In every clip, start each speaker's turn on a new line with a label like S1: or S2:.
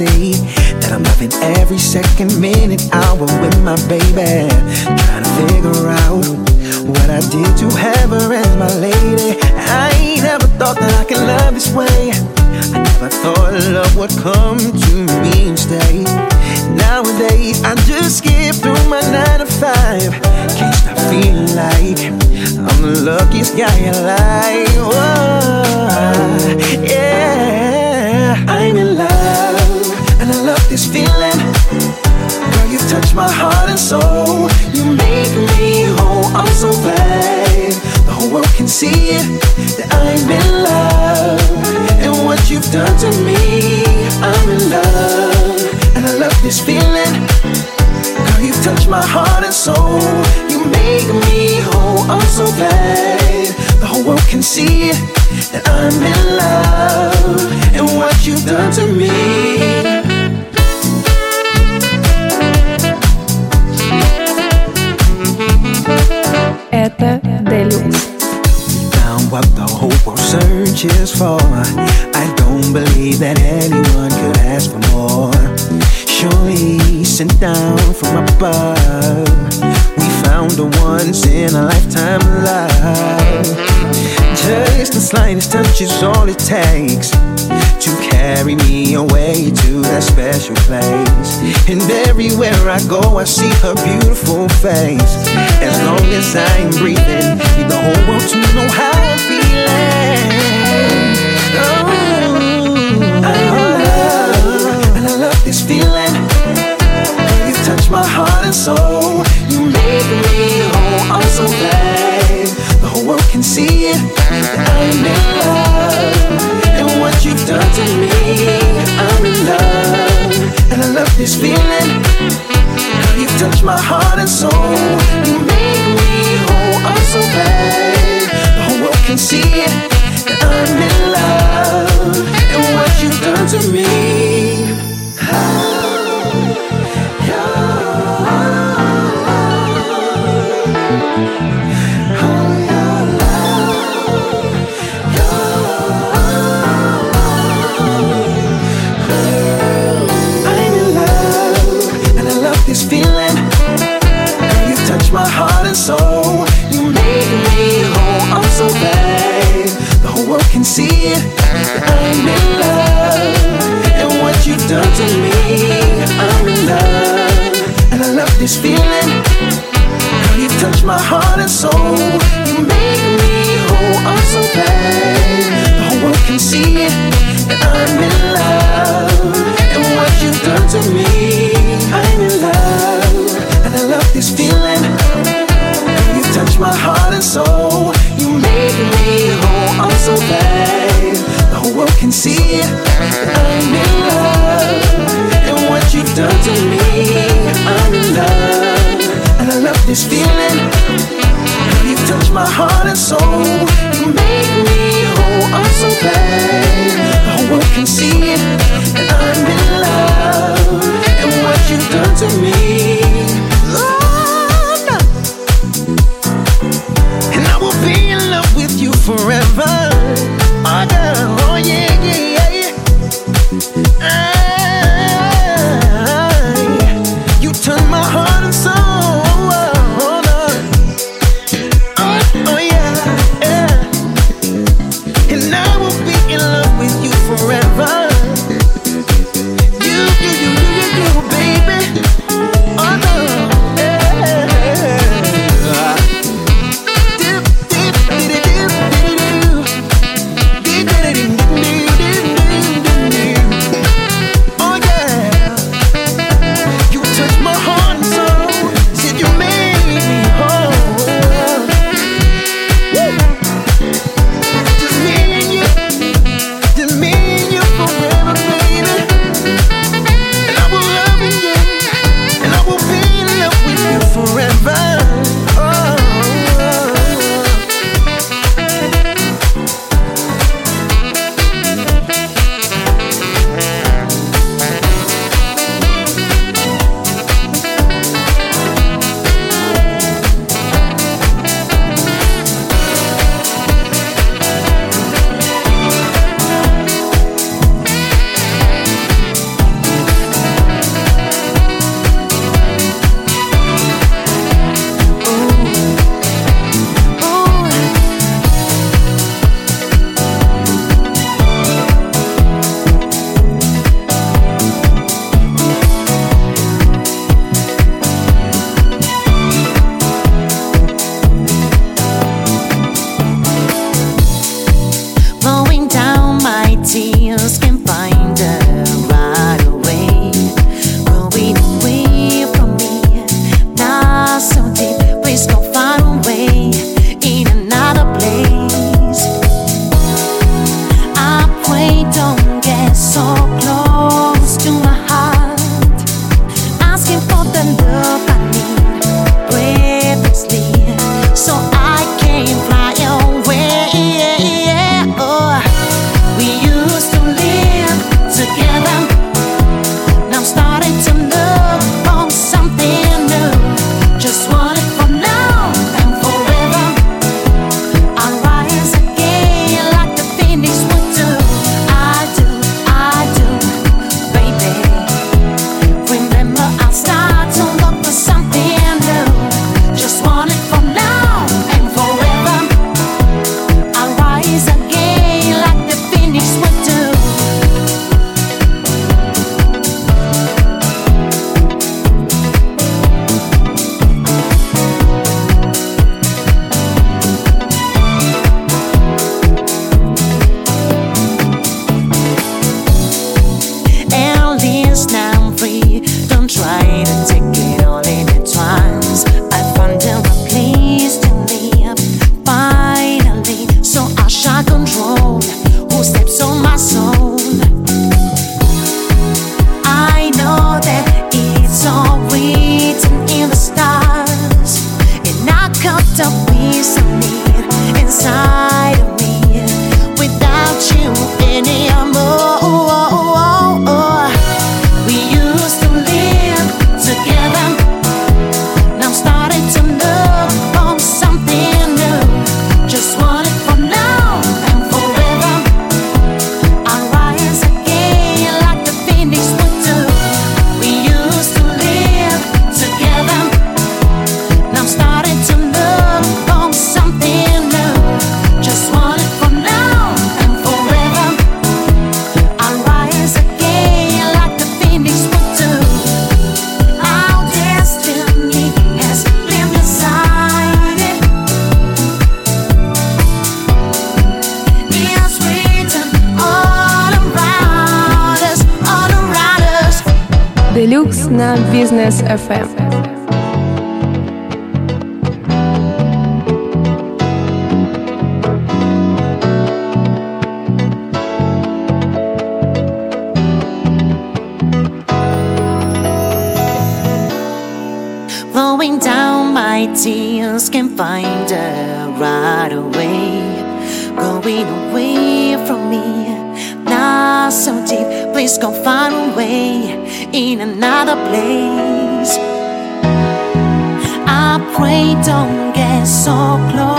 S1: see that I'm loving every second, minute, hour with my baby. Trying to figure out what I did to have her as my lady. I never thought that I could love this way. I never thought love would come to me and stay. Nowadays, I just skip through my nine to five. Can't stop feeling like I'm the luckiest guy alive. Whoa, yeah, I'm in love. touch my heart and soul. You make me whole. I'm so glad the whole world can see it, that I'm in love. And what you've done to me, I'm in love. And I love this feeling. Girl, you've touched my heart and soul. You make me whole. I'm so glad the whole world can see it, that I'm in love. And what you've done to me.
S2: Plata Deluxe.
S1: Found what the whole world searches for. I don't believe that anyone could ask for more. Surely sent down from above. We found a once in a lifetime love. Just the slightest touch is all it takes to carry me away to that special place. And everywhere I go, I see her beautiful face. As long I am breathing. Need the whole world to know how I'm feeling. Oh, I love, and I love this feeling. You touch my heart and soul. You make me whole. I'm so glad the whole world can see it. That I'm in love, and what you've done to me, I'm in love, and I love this feeling. You touch my heart and soul so bad. The whole world can see it. I'm in love. And what you've done to me. this feeling. Girl, you touch my heart and soul. You make me whole. I'm so glad the whole world can see it. And I'm in love. And what you've done to me, I'm in love. And I love this feeling. Girl, you touch my heart and soul. You make me whole. I'm so glad the whole world can see it. this feeling. You touch my heart and soul. You make me whole. I'm so glad. the whole world can see.
S3: Another place. I pray don't get so close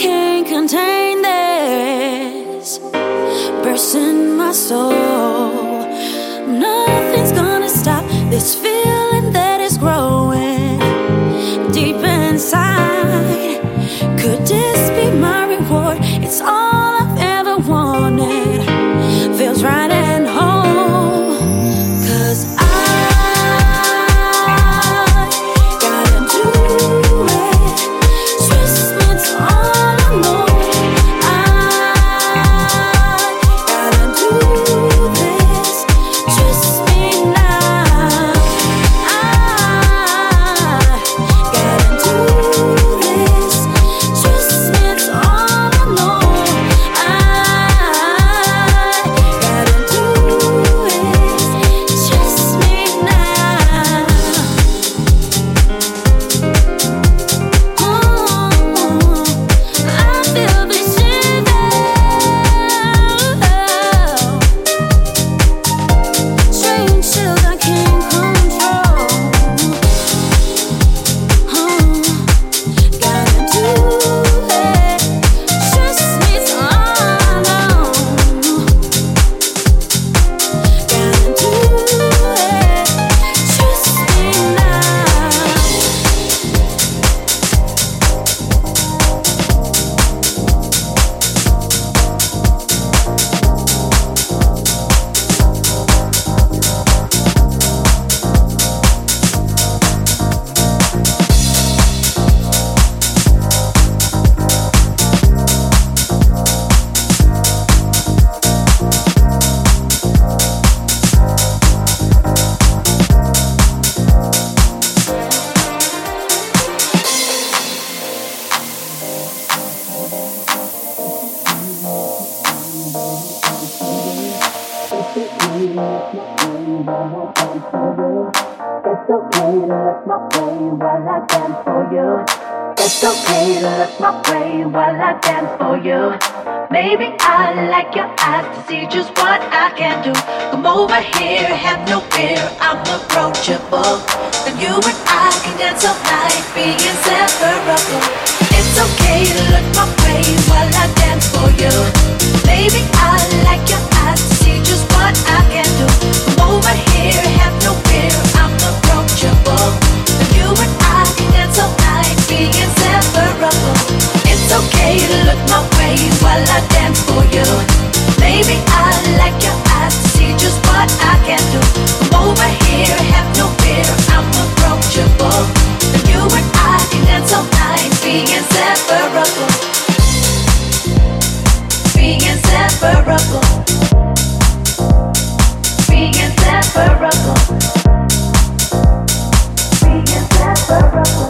S4: can't contain this burst in my soul. Nothing's gonna stop this feeling that is growing deep inside. Could this be my reward? It's all I've ever wanted. Feels right.
S3: while I dance for you. It's okay to look my way while I dance for you. Maybe I like your eyes to see just what I can do. Come over here, have no fear, I'm approachable. And you and I can dance all night, being separable. It's okay to look my way while I dance for you. Maybe I like your eyes to see just what I can do. Come over here, have no you look my way while I dance for you. Baby, I like your eyes, see just what I can do. Come over here, have no fear, I'm approachable. You and I can dance all night, inseparable. Inseparable. Being inseparable. Being inseparable.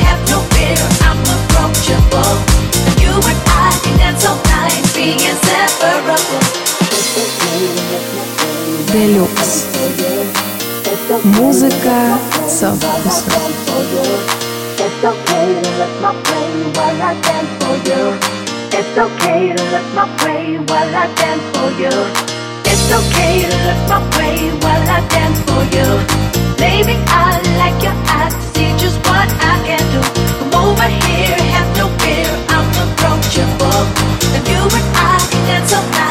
S2: Делюкс. Музыка со вкусом.
S3: It's okay to my while I dance for you. Baby, I like your eyes, see just what I can do. Come over here, have no fear, I'm approachable. And you and I can dance all night.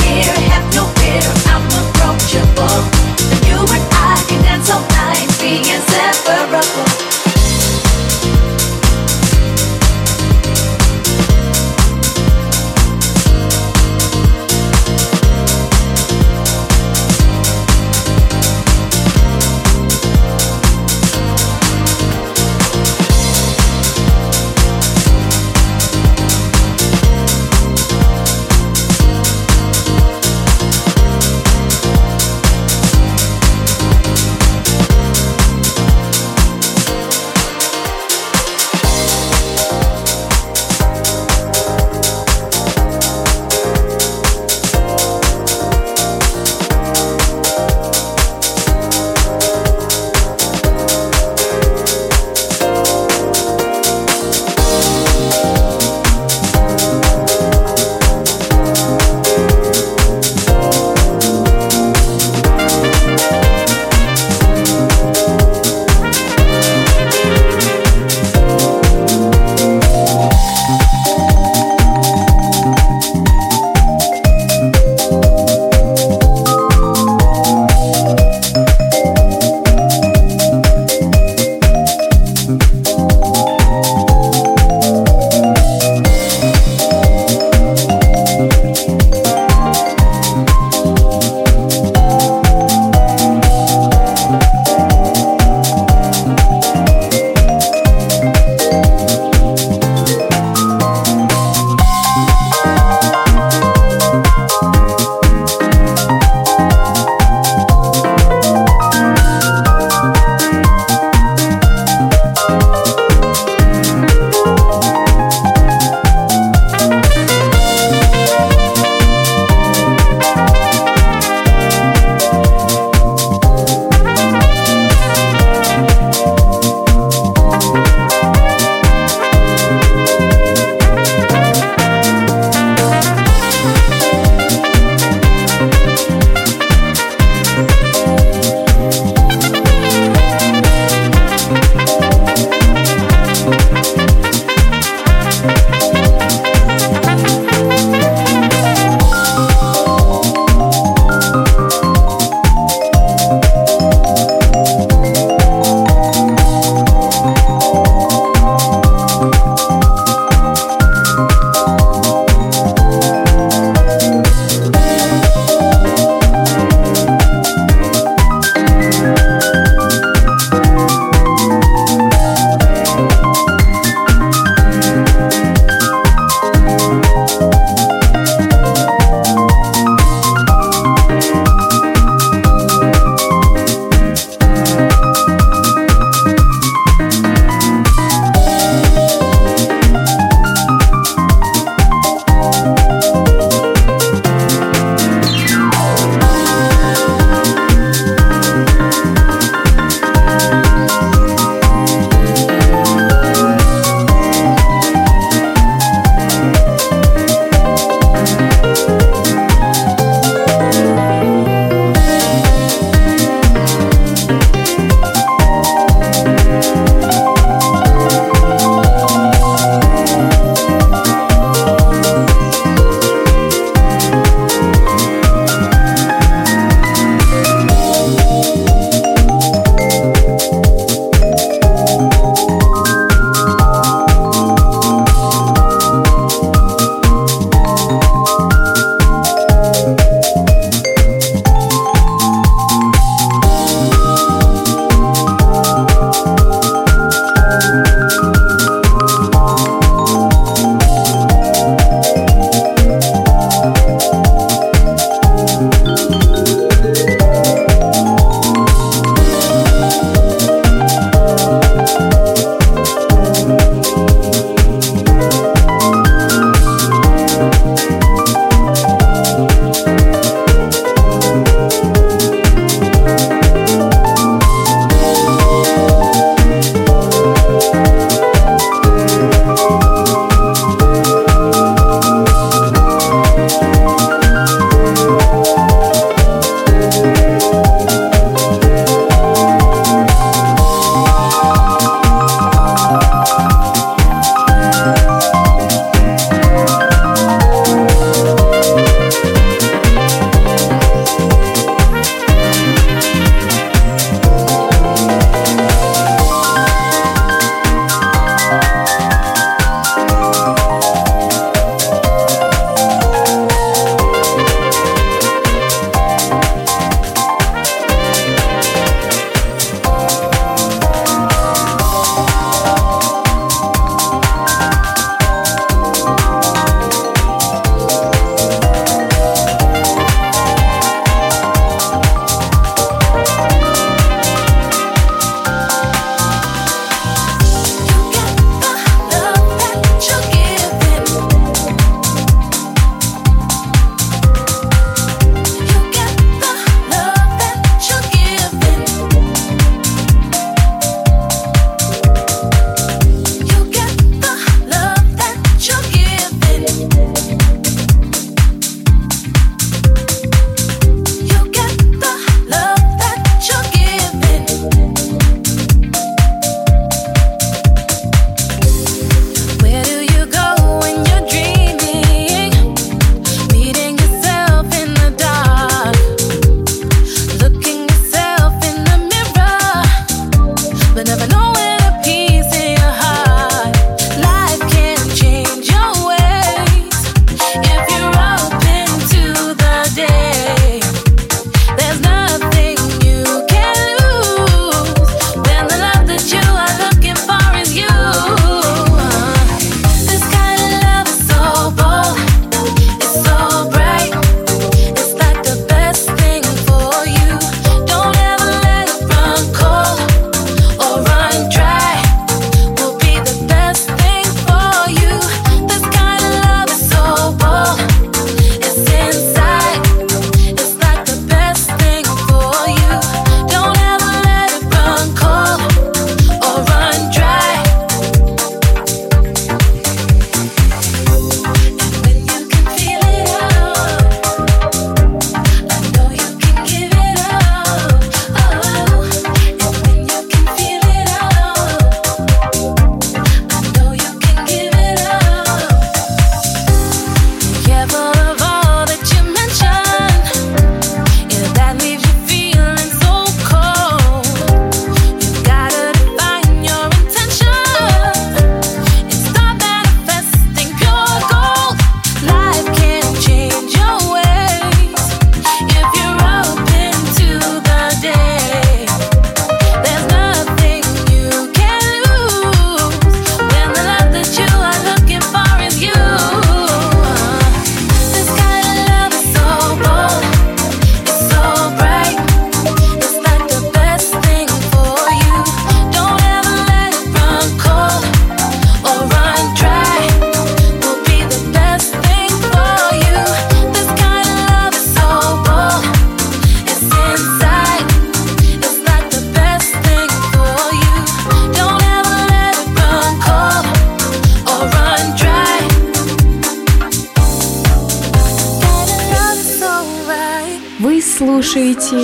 S2: слушаете.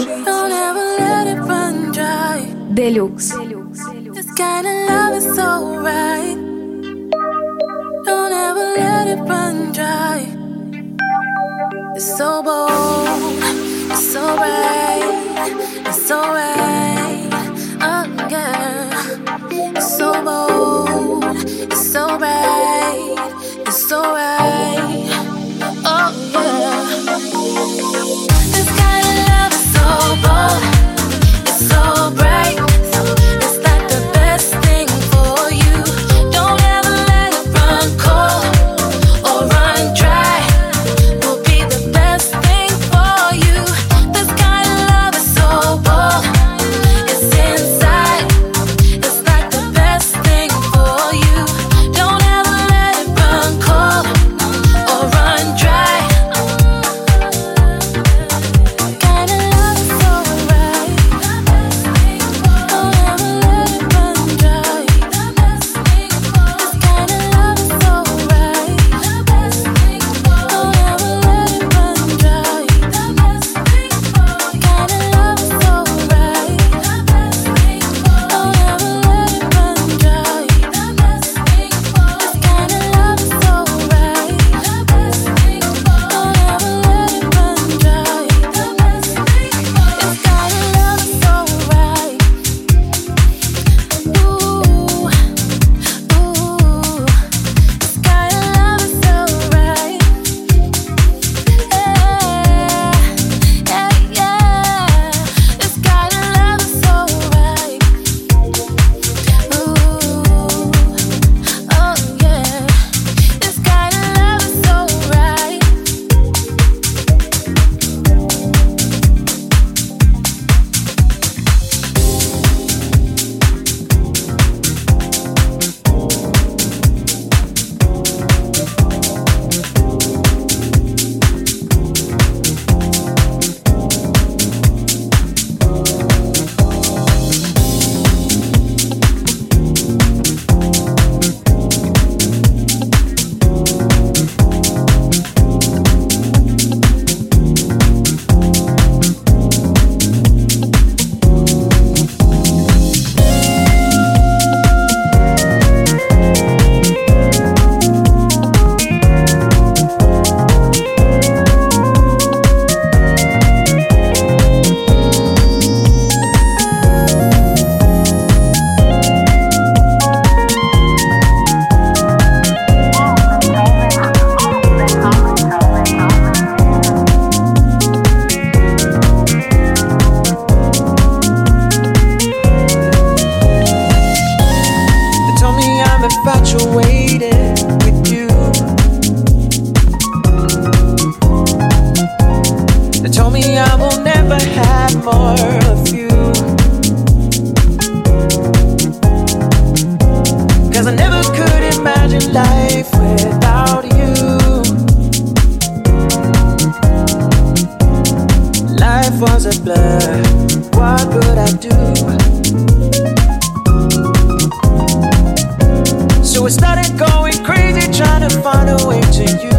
S2: Делюкс.
S4: It's so so right. It's so bold, it's so it's so right, oh yeah so bold, it's so bright.
S3: find a way to you.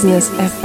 S2: Business FM.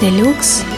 S2: Deluxe.